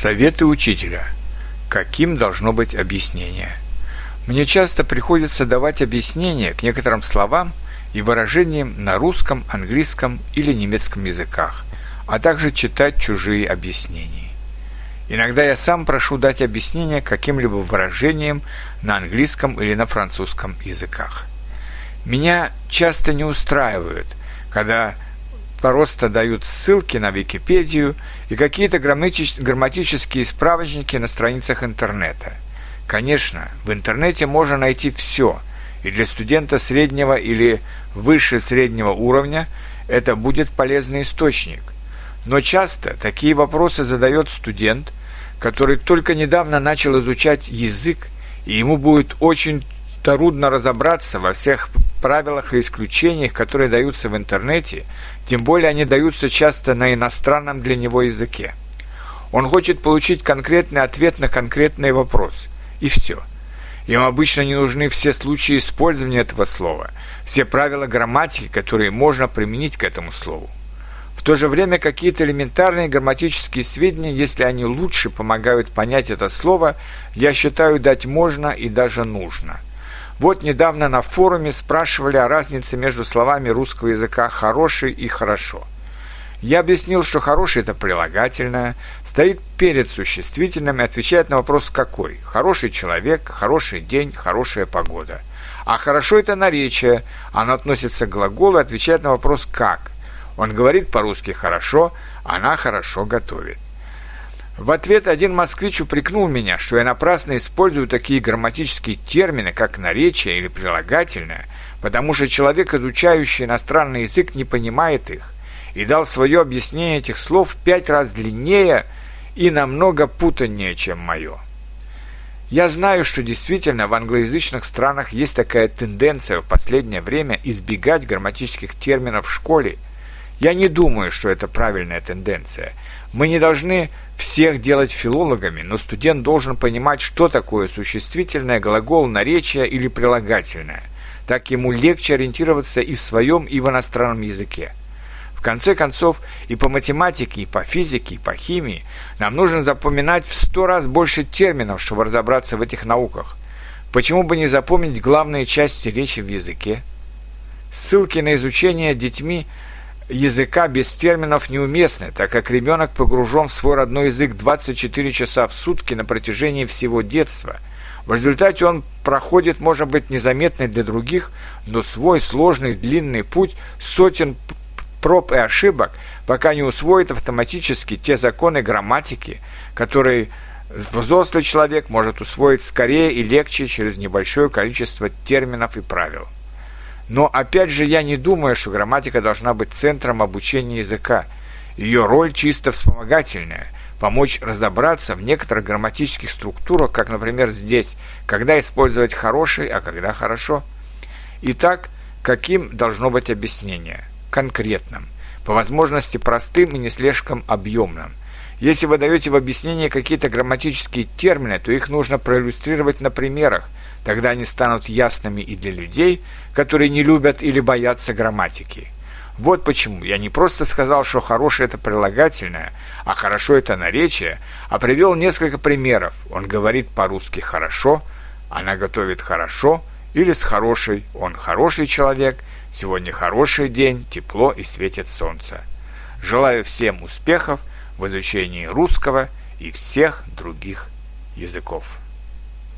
Советы учителя. Каким должно быть объяснение? Мне часто приходится давать объяснения к некоторым словам и выражениям на русском, английском или немецком языках, а также читать чужие объяснения. Иногда я сам прошу дать объяснение каким-либо выражениям на английском или на французском языках. Меня часто не устраивает, когда просто дают ссылки на Википедию и какие-то грамматические справочники на страницах интернета. Конечно, в интернете можно найти все, и для студента среднего или выше среднего уровня это будет полезный источник. Но часто такие вопросы задает студент, который только недавно начал изучать язык, и ему будет очень трудно разобраться во всех правилах и исключениях, которые даются в интернете, тем более они даются часто на иностранном для него языке. Он хочет получить конкретный ответ на конкретный вопрос. И все. Им обычно не нужны все случаи использования этого слова, все правила грамматики, которые можно применить к этому слову. В то же время какие-то элементарные грамматические сведения, если они лучше помогают понять это слово, я считаю дать можно и даже нужно – вот недавно на форуме спрашивали о разнице между словами русского языка «хороший» и «хорошо». Я объяснил, что «хороший» — это прилагательное, стоит перед существительным и отвечает на вопрос «какой?». Хороший человек, хороший день, хорошая погода. А «хорошо» — это наречие, оно относится к глаголу и отвечает на вопрос «как?». Он говорит по-русски «хорошо», она хорошо готовит. В ответ один москвич упрекнул меня, что я напрасно использую такие грамматические термины, как наречие или прилагательное, потому что человек, изучающий иностранный язык, не понимает их, и дал свое объяснение этих слов пять раз длиннее и намного путаннее, чем мое. Я знаю, что действительно в англоязычных странах есть такая тенденция в последнее время избегать грамматических терминов в школе. Я не думаю, что это правильная тенденция. Мы не должны всех делать филологами, но студент должен понимать, что такое существительное, глагол, наречие или прилагательное. Так ему легче ориентироваться и в своем, и в иностранном языке. В конце концов, и по математике, и по физике, и по химии нам нужно запоминать в сто раз больше терминов, чтобы разобраться в этих науках. Почему бы не запомнить главные части речи в языке? Ссылки на изучение детьми – языка без терминов неуместны, так как ребенок погружен в свой родной язык 24 часа в сутки на протяжении всего детства. В результате он проходит, может быть, незаметный для других, но свой сложный длинный путь сотен проб и ошибок, пока не усвоит автоматически те законы грамматики, которые взрослый человек может усвоить скорее и легче через небольшое количество терминов и правил. Но опять же, я не думаю, что грамматика должна быть центром обучения языка. Ее роль чисто вспомогательная – помочь разобраться в некоторых грамматических структурах, как, например, здесь, когда использовать хороший, а когда хорошо. Итак, каким должно быть объяснение? Конкретным. По возможности простым и не слишком объемным. Если вы даете в объяснении какие-то грамматические термины, то их нужно проиллюстрировать на примерах – Тогда они станут ясными и для людей, которые не любят или боятся грамматики. Вот почему я не просто сказал, что хорошее это прилагательное, а хорошо это наречие, а привел несколько примеров. Он говорит по-русски «хорошо», она готовит «хорошо», или с хорошей «он хороший человек», «сегодня хороший день», «тепло и светит солнце». Желаю всем успехов в изучении русского и всех других языков.